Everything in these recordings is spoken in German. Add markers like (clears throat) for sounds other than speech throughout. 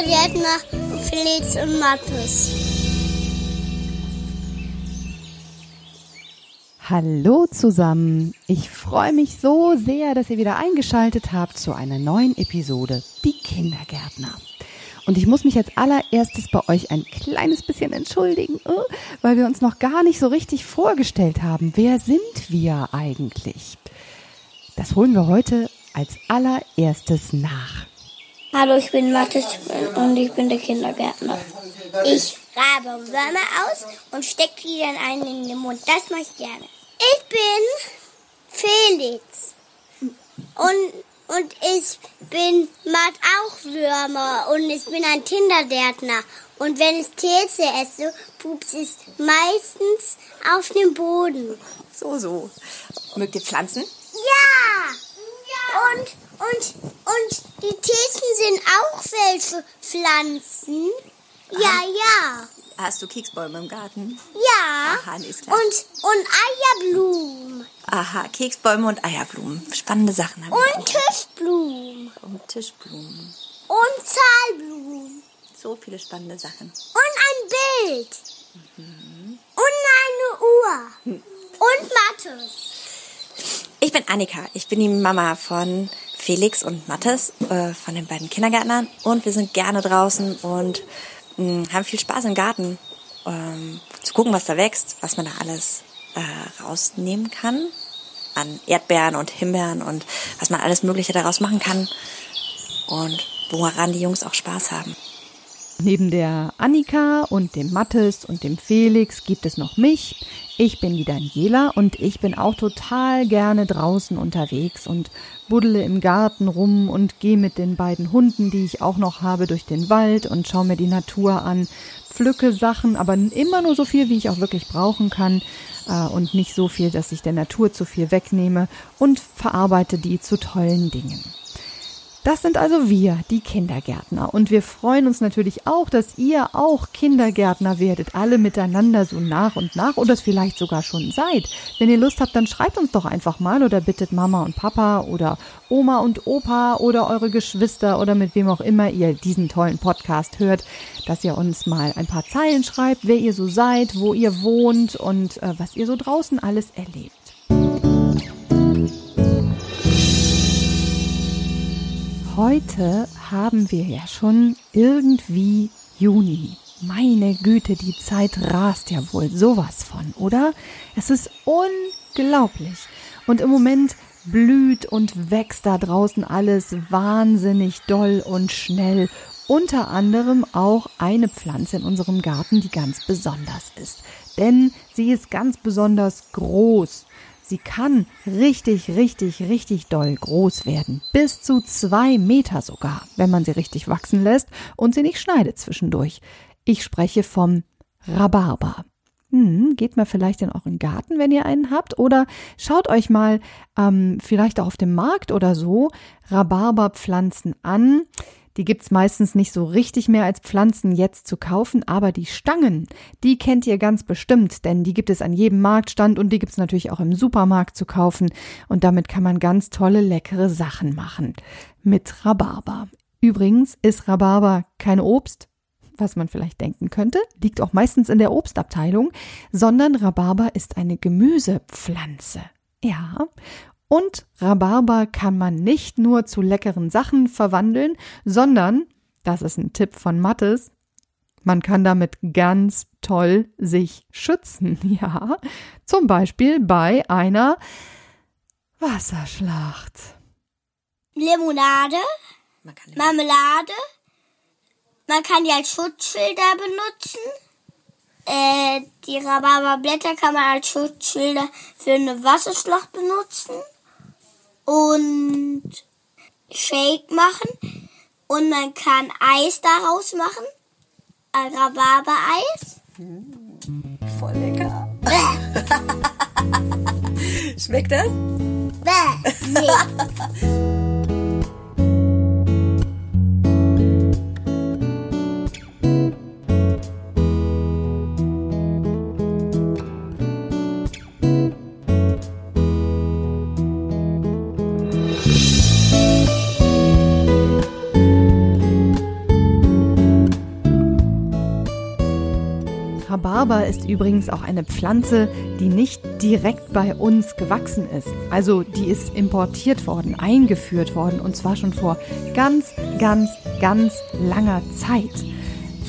Kindergärtner Felix und Mathis. Hallo zusammen. Ich freue mich so sehr, dass ihr wieder eingeschaltet habt zu einer neuen Episode Die Kindergärtner. Und ich muss mich als allererstes bei euch ein kleines bisschen entschuldigen, äh, weil wir uns noch gar nicht so richtig vorgestellt haben. Wer sind wir eigentlich? Das holen wir heute als allererstes nach. Hallo, ich bin Mathis und ich bin der Kindergärtner. Ich grabe Würmer aus und stecke die dann einen in den Mund. Das mache ich gerne. Ich bin Felix. Und, und ich bin, mag auch Würmer. Und ich bin ein Kindergärtner. Und wenn ich Käse esse, pups es meistens auf dem Boden. So, so. Mögt ihr Pflanzen? Ja! ja. Und, und, und die Thesen sind auch welche Pflanzen. Ja, ja. Hast du Keksbäume im Garten? Ja. Aha, nee, ist klar. Und, und Eierblumen. Aha, Keksbäume und Eierblumen. Spannende Sachen. haben wir Und. Tischblumen. Und Tischblumen. Und Zahlblumen. So viele spannende Sachen. Und ein Bild. Und eine Uhr. Und Mathis. Ich bin Annika. Ich bin die Mama von Felix und Mathis, äh, von den beiden Kindergärtnern. Und wir sind gerne draußen und mh, haben viel Spaß im Garten. Ähm, zu gucken, was da wächst, was man da alles äh, rausnehmen kann. An Erdbeeren und Himbeeren und was man alles Mögliche daraus machen kann. Und woran die Jungs auch Spaß haben. Neben der Annika und dem Mathis und dem Felix gibt es noch mich. Ich bin die Daniela und ich bin auch total gerne draußen unterwegs und buddele im Garten rum und gehe mit den beiden Hunden, die ich auch noch habe, durch den Wald und schaue mir die Natur an, pflücke Sachen, aber immer nur so viel, wie ich auch wirklich brauchen kann äh, und nicht so viel, dass ich der Natur zu viel wegnehme und verarbeite die zu tollen Dingen. Das sind also wir, die Kindergärtner. Und wir freuen uns natürlich auch, dass ihr auch Kindergärtner werdet, alle miteinander so nach und nach oder es vielleicht sogar schon seid. Wenn ihr Lust habt, dann schreibt uns doch einfach mal oder bittet Mama und Papa oder Oma und Opa oder eure Geschwister oder mit wem auch immer ihr diesen tollen Podcast hört, dass ihr uns mal ein paar Zeilen schreibt, wer ihr so seid, wo ihr wohnt und äh, was ihr so draußen alles erlebt. Heute haben wir ja schon irgendwie Juni. Meine Güte, die Zeit rast ja wohl sowas von, oder? Es ist unglaublich. Und im Moment blüht und wächst da draußen alles wahnsinnig doll und schnell. Unter anderem auch eine Pflanze in unserem Garten, die ganz besonders ist. Denn sie ist ganz besonders groß. Sie kann richtig, richtig, richtig doll groß werden. Bis zu zwei Meter sogar, wenn man sie richtig wachsen lässt und sie nicht schneidet zwischendurch. Ich spreche vom Rhabarber. Hm, geht mal vielleicht in euren Garten, wenn ihr einen habt, oder schaut euch mal ähm, vielleicht auch auf dem Markt oder so Rhabarberpflanzen an. Die gibt's meistens nicht so richtig mehr als Pflanzen jetzt zu kaufen, aber die Stangen, die kennt ihr ganz bestimmt, denn die gibt es an jedem Marktstand und die gibt's natürlich auch im Supermarkt zu kaufen und damit kann man ganz tolle, leckere Sachen machen mit Rhabarber. Übrigens ist Rhabarber kein Obst, was man vielleicht denken könnte, liegt auch meistens in der Obstabteilung, sondern Rhabarber ist eine Gemüsepflanze. Ja, und Rhabarber kann man nicht nur zu leckeren Sachen verwandeln, sondern, das ist ein Tipp von Mattes, man kann damit ganz toll sich schützen, (laughs) ja. Zum Beispiel bei einer Wasserschlacht. Limonade, Man kann Marmelade. Man kann die als Schutzschilder benutzen. Äh, die Rhabarberblätter kann man als Schutzschilder für eine Wasserschlacht benutzen. Und Shake machen. Und man kann Eis daraus machen. Rhabarbereis. voll lecker. (laughs) Schmeckt das? bäh, nee. (laughs) Rhabarber ist übrigens auch eine Pflanze, die nicht direkt bei uns gewachsen ist. Also die ist importiert worden, eingeführt worden und zwar schon vor ganz, ganz, ganz langer Zeit.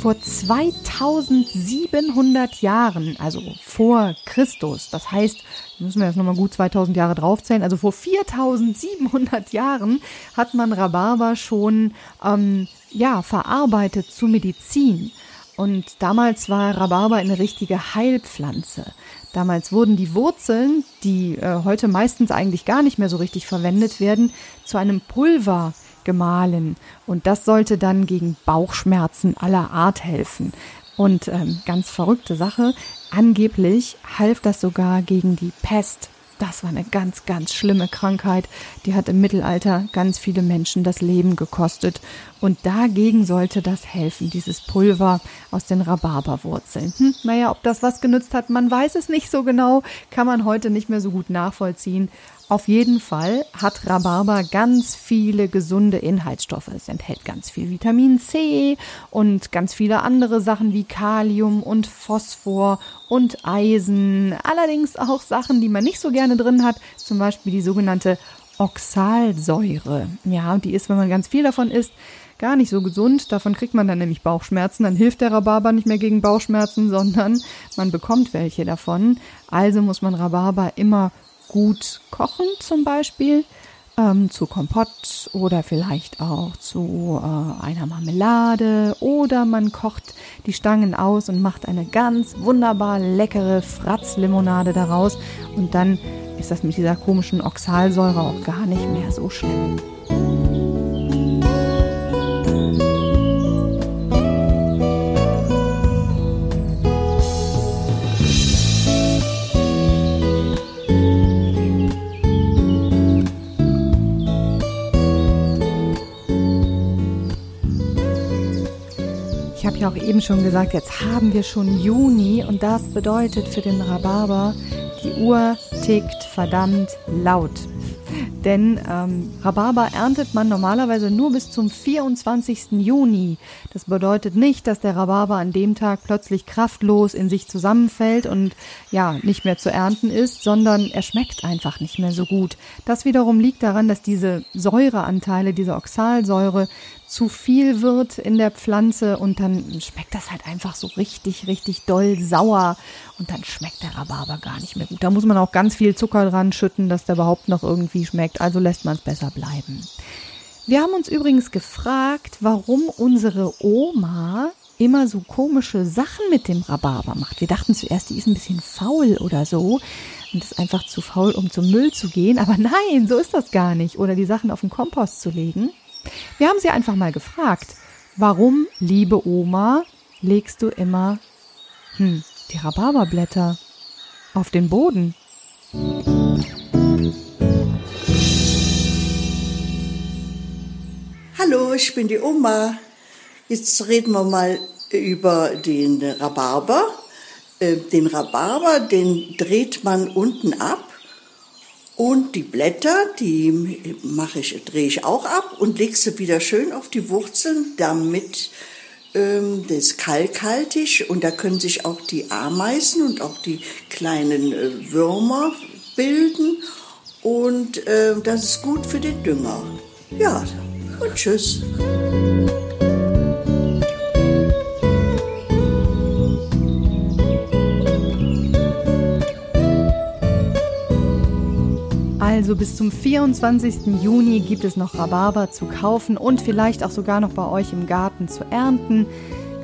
Vor 2700 Jahren, also vor Christus, das heißt, müssen wir jetzt nochmal gut 2000 Jahre draufzählen, also vor 4700 Jahren hat man Rhabarber schon ähm, ja, verarbeitet zu Medizin. Und damals war Rhabarber eine richtige Heilpflanze. Damals wurden die Wurzeln, die äh, heute meistens eigentlich gar nicht mehr so richtig verwendet werden, zu einem Pulver gemahlen. Und das sollte dann gegen Bauchschmerzen aller Art helfen. Und ähm, ganz verrückte Sache, angeblich half das sogar gegen die Pest. Das war eine ganz, ganz schlimme Krankheit. Die hat im Mittelalter ganz viele Menschen das Leben gekostet. Und dagegen sollte das helfen, dieses Pulver aus den Rhabarberwurzeln. Hm, naja, ob das was genützt hat, man weiß es nicht so genau, kann man heute nicht mehr so gut nachvollziehen. Auf jeden Fall hat Rhabarber ganz viele gesunde Inhaltsstoffe. Es enthält ganz viel Vitamin C und ganz viele andere Sachen wie Kalium und Phosphor und Eisen. Allerdings auch Sachen, die man nicht so gerne drin hat, zum Beispiel die sogenannte Oxalsäure. Ja, die ist, wenn man ganz viel davon isst, gar nicht so gesund. Davon kriegt man dann nämlich Bauchschmerzen. Dann hilft der Rhabarber nicht mehr gegen Bauchschmerzen, sondern man bekommt welche davon. Also muss man Rhabarber immer gut kochen zum Beispiel, ähm, zu Kompott oder vielleicht auch zu äh, einer Marmelade oder man kocht die Stangen aus und macht eine ganz wunderbar leckere Fratzlimonade daraus und dann ist das mit dieser komischen Oxalsäure auch gar nicht mehr so schlimm. Eben schon gesagt, jetzt haben wir schon Juni und das bedeutet für den Rhabarber, die Uhr tickt verdammt laut. Denn ähm, Rhabarber erntet man normalerweise nur bis zum 24. Juni. Das bedeutet nicht, dass der Rhabarber an dem Tag plötzlich kraftlos in sich zusammenfällt und ja, nicht mehr zu ernten ist, sondern er schmeckt einfach nicht mehr so gut. Das wiederum liegt daran, dass diese Säureanteile, diese Oxalsäure zu viel wird in der Pflanze und dann schmeckt das halt einfach so richtig, richtig doll sauer und dann schmeckt der Rhabarber gar nicht mehr gut. Da muss man auch ganz viel Zucker dran schütten, dass der überhaupt noch irgendwie schmeckt. Also lässt man es besser bleiben. Wir haben uns übrigens gefragt, warum unsere Oma immer so komische Sachen mit dem Rhabarber macht. Wir dachten zuerst, die ist ein bisschen faul oder so und ist einfach zu faul, um zum Müll zu gehen. Aber (laughs) nein, so ist das gar nicht. Oder die Sachen auf den Kompost zu legen. Wir haben sie einfach mal gefragt, warum, liebe Oma, legst du immer hm, die Rhabarberblätter auf den Boden? Hallo, ich bin die Oma. Jetzt reden wir mal über den Rhabarber. Äh, den Rhabarber, den dreht man unten ab und die Blätter, die mache ich, drehe ich auch ab und lege sie wieder schön auf die Wurzeln, damit ähm, das kalkhaltig und da können sich auch die Ameisen und auch die kleinen äh, Würmer bilden und äh, das ist gut für den Dünger. Ja, und tschüss. Also bis zum 24. Juni gibt es noch Rhabarber zu kaufen und vielleicht auch sogar noch bei euch im Garten zu ernten.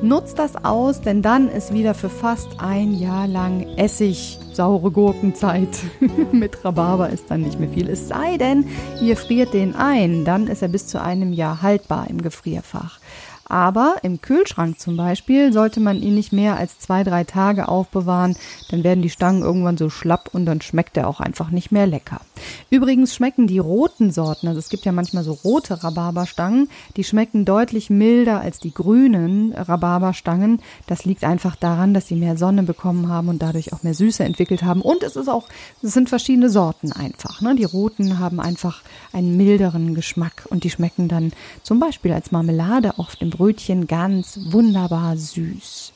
Nutzt das aus, denn dann ist wieder für fast ein Jahr lang Essig, saure Gurkenzeit. (laughs) Mit Rhabarber ist dann nicht mehr viel. Es sei denn, ihr friert den ein, dann ist er bis zu einem Jahr haltbar im Gefrierfach. Aber im Kühlschrank zum Beispiel sollte man ihn nicht mehr als zwei, drei Tage aufbewahren, dann werden die Stangen irgendwann so schlapp und dann schmeckt er auch einfach nicht mehr lecker. Übrigens schmecken die roten Sorten, also es gibt ja manchmal so rote Rhabarberstangen, die schmecken deutlich milder als die grünen Rhabarberstangen. Das liegt einfach daran, dass sie mehr Sonne bekommen haben und dadurch auch mehr Süße entwickelt haben. Und es ist auch, es sind verschiedene Sorten einfach. Ne? Die roten haben einfach einen milderen Geschmack und die schmecken dann zum Beispiel als Marmelade auf dem Brötchen ganz wunderbar süß.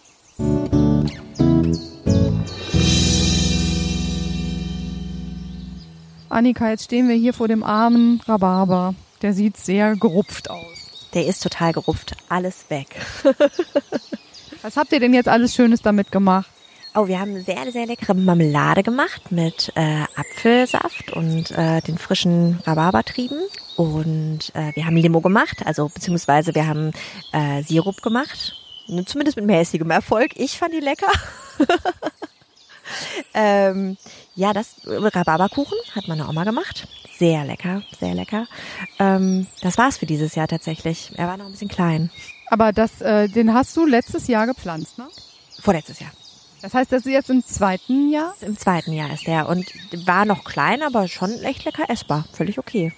Annika, jetzt stehen wir hier vor dem armen Rhabarber. Der sieht sehr gerupft aus. Der ist total gerupft. Alles weg. (laughs) Was habt ihr denn jetzt alles Schönes damit gemacht? Oh, wir haben sehr, sehr leckere Marmelade gemacht mit äh, Apfelsaft und äh, den frischen Rhabarbertrieben. Und äh, wir haben Limo gemacht, also beziehungsweise wir haben äh, Sirup gemacht. Zumindest mit mäßigem Erfolg. Ich fand die lecker. (laughs) ähm, ja, das Rhabarberkuchen hat meine Oma gemacht. Sehr lecker, sehr lecker. Ähm, das war's für dieses Jahr tatsächlich. Er war noch ein bisschen klein. Aber das, äh, den hast du letztes Jahr gepflanzt, ne? Vorletztes Jahr. Das heißt, das ist jetzt im zweiten Jahr? Im zweiten Jahr ist der und war noch klein, aber schon echt lecker essbar. Völlig okay.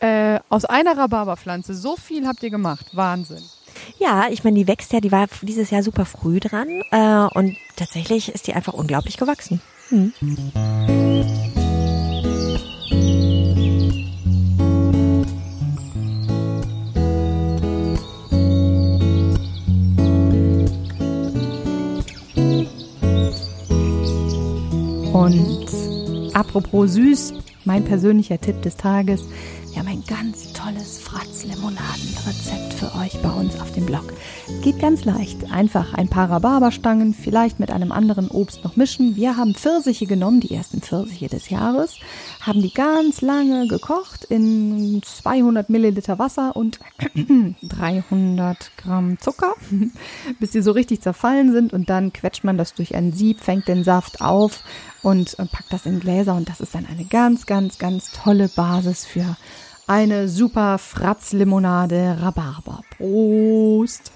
Äh, aus einer Rhabarberpflanze, so viel habt ihr gemacht. Wahnsinn. Ja, ich meine, die wächst ja, die war dieses Jahr super früh dran äh, und tatsächlich ist die einfach unglaublich gewachsen. Hm. Und apropos süß, mein persönlicher Tipp des Tages, wir haben ein ganz tolles Fratz-Limonaden-Rezept uns auf dem Blog. Geht ganz leicht. Einfach ein paar Rhabarberstangen, vielleicht mit einem anderen Obst noch mischen. Wir haben Pfirsiche genommen, die ersten Pfirsiche des Jahres, haben die ganz lange gekocht in 200 Milliliter Wasser und (clears throat) 300 Gramm Zucker, (laughs) bis sie so richtig zerfallen sind. Und dann quetscht man das durch ein Sieb, fängt den Saft auf und packt das in Gläser. Und das ist dann eine ganz, ganz, ganz tolle Basis für eine super Fratz-Limonade Rhabarber. Prost!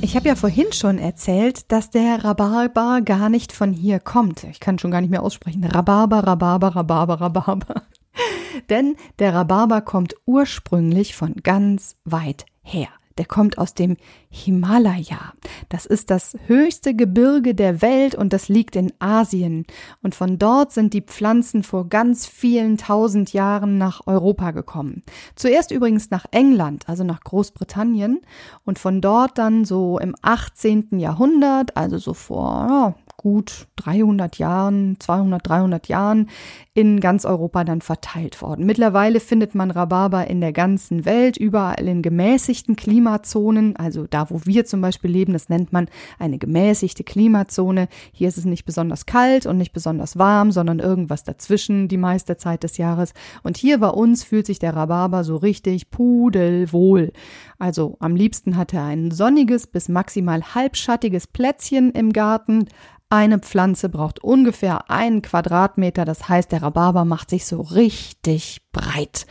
Ich habe ja vorhin schon erzählt, dass der Rhabarber gar nicht von hier kommt. Ich kann schon gar nicht mehr aussprechen. Rhabarber, Rhabarber, Rhabarber, Rhabarber. (laughs) Denn der Rhabarber kommt ursprünglich von ganz weit her der kommt aus dem Himalaya. Das ist das höchste Gebirge der Welt und das liegt in Asien. Und von dort sind die Pflanzen vor ganz vielen tausend Jahren nach Europa gekommen. Zuerst übrigens nach England, also nach Großbritannien. Und von dort dann so im 18. Jahrhundert, also so vor gut 300 Jahren, 200, 300 Jahren in ganz Europa dann verteilt worden. Mittlerweile findet man Rhabarber in der ganzen Welt, überall in gemäßigten Klimazonen, also da, wo wir zum Beispiel leben, das nennt man eine gemäßigte Klimazone. Hier ist es nicht besonders kalt und nicht besonders warm, sondern irgendwas dazwischen die meiste Zeit des Jahres. Und hier bei uns fühlt sich der Rhabarber so richtig pudelwohl. Also am liebsten hat er ein sonniges bis maximal halbschattiges Plätzchen im Garten, eine Pflanze braucht ungefähr einen Quadratmeter, das heißt, der Rhabarber macht sich so richtig breit.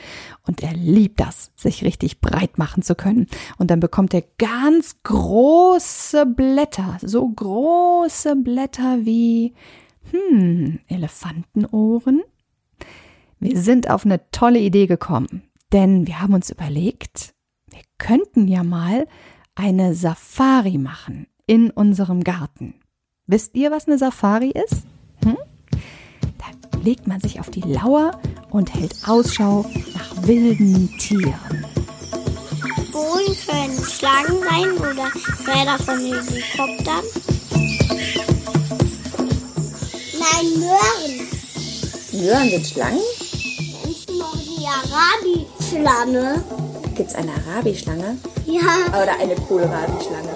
Und er liebt das, sich richtig breit machen zu können. Und dann bekommt er ganz große Blätter, so große Blätter wie, hm, Elefantenohren. Wir sind auf eine tolle Idee gekommen, denn wir haben uns überlegt, wir könnten ja mal eine Safari machen in unserem Garten. Wisst ihr, was eine Safari ist? Hm? Da legt man sich auf die Lauer und hält Ausschau nach wilden Tieren. Bohlen können Schlangen sein oder Räder von Helikoptern. Nein, Möhren. Möhren sind Schlangen? Menschen noch die Arabi-Schlange. Gibt es eine Arabi-Schlange? Ja. Oder eine Kohlrabi-Schlange?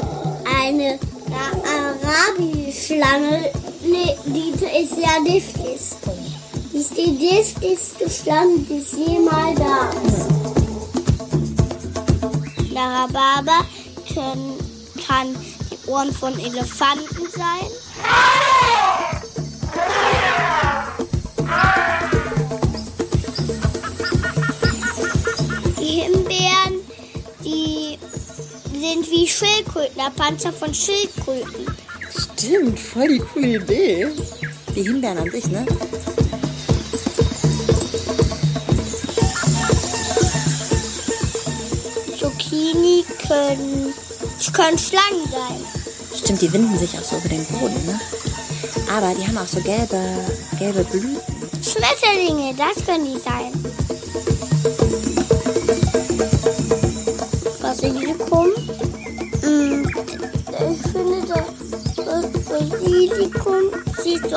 Eine Arabi-Schlange, nee, die ist ja giftig. Die ist die giftigste Schlange, die es jemals ist. Der Rhabarber können, kann die Ohren von Elefanten sein. Die Himbeeren, die sind wie Schildkröten, der Panzer von Schildkröten. Stimmt, voll die coole Idee. Die Himbeeren an sich, ne? Zucchini können, können Schlangen sein. Stimmt, die winden sich auch so über den Boden, ne? Aber die haben auch so gelbe, gelbe Blüten. Schmetterlinge, das können die sein. Basilikum.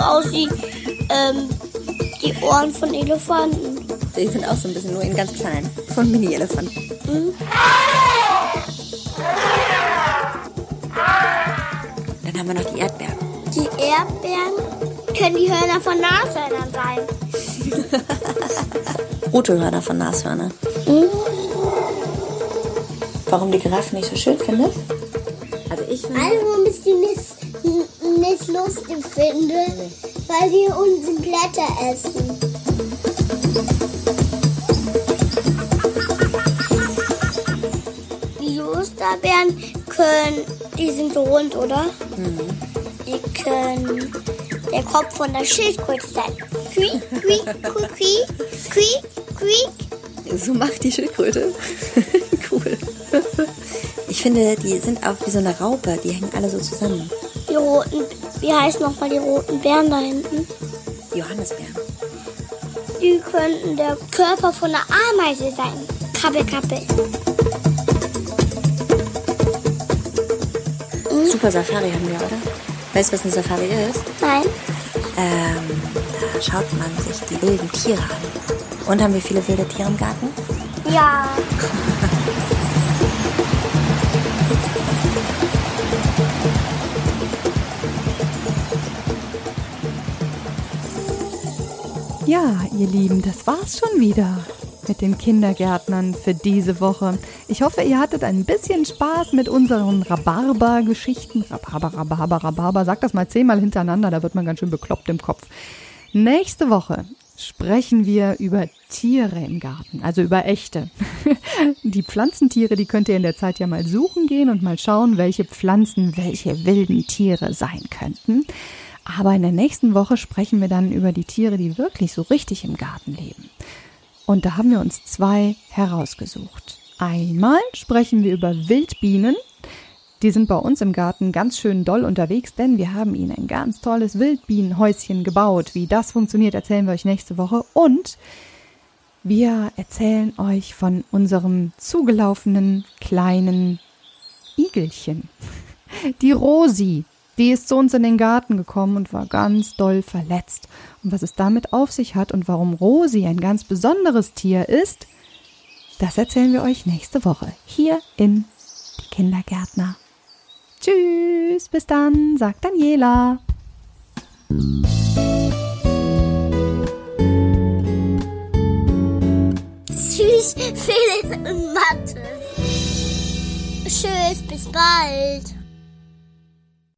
Aus wie ähm, die Ohren von Elefanten. Die sind auch so ein bisschen nur in ganz klein. Von Mini-Elefanten. Mhm. Dann haben wir noch die Erdbeeren. Die Erdbeeren können die Hörner von Nashörnern sein. (laughs) Rote Hörner von Nashörnern. Mhm. Warum die Giraffen nicht so schön findest? Also ich finde... Also, lustig finde, weil sie unsere Blätter essen. Die Osterbären können, die sind so rund, oder? Die können der Kopf von der Schildkröte sein. Quiek, quiek, quiek, quiek, quiek. So macht die Schildkröte. (laughs) cool. Ich finde, die sind auch wie so eine Raupe. Die hängen alle so zusammen. Die roten, wie heißen nochmal die roten Bären da hinten? Die Johannisbeeren. Die könnten der Körper von einer Ameise sein. Krabbel, krabbel. Super Safari haben wir, oder? Weißt du, was eine Safari ist? Nein. Ähm, da schaut man sich die wilden Tiere an. Und haben wir viele wilde Tiere im Garten? Ja. (laughs) Ja, ihr Lieben, das war's schon wieder mit den Kindergärtnern für diese Woche. Ich hoffe, ihr hattet ein bisschen Spaß mit unseren Rhabarber-Geschichten. Rhabarber, Rhabarber, Rhabarber. Sag das mal zehnmal hintereinander, da wird man ganz schön bekloppt im Kopf. Nächste Woche sprechen wir über Tiere im Garten, also über echte. (laughs) Die Pflanzentiere, die könnt ihr in der Zeit ja mal suchen gehen und mal schauen, welche Pflanzen welche wilden Tiere sein könnten. Aber in der nächsten Woche sprechen wir dann über die Tiere, die wirklich so richtig im Garten leben. Und da haben wir uns zwei herausgesucht. Einmal sprechen wir über Wildbienen. Die sind bei uns im Garten ganz schön doll unterwegs, denn wir haben ihnen ein ganz tolles Wildbienenhäuschen gebaut. Wie das funktioniert, erzählen wir euch nächste Woche. Und wir erzählen euch von unserem zugelaufenen kleinen Igelchen. Die Rosi. Die ist zu uns in den Garten gekommen und war ganz doll verletzt. Und was es damit auf sich hat und warum Rosi ein ganz besonderes Tier ist, das erzählen wir euch nächste Woche hier in die Kindergärtner. Tschüss, bis dann, sagt Daniela. Tschüss, Felix und Mathe. Tschüss, bis bald.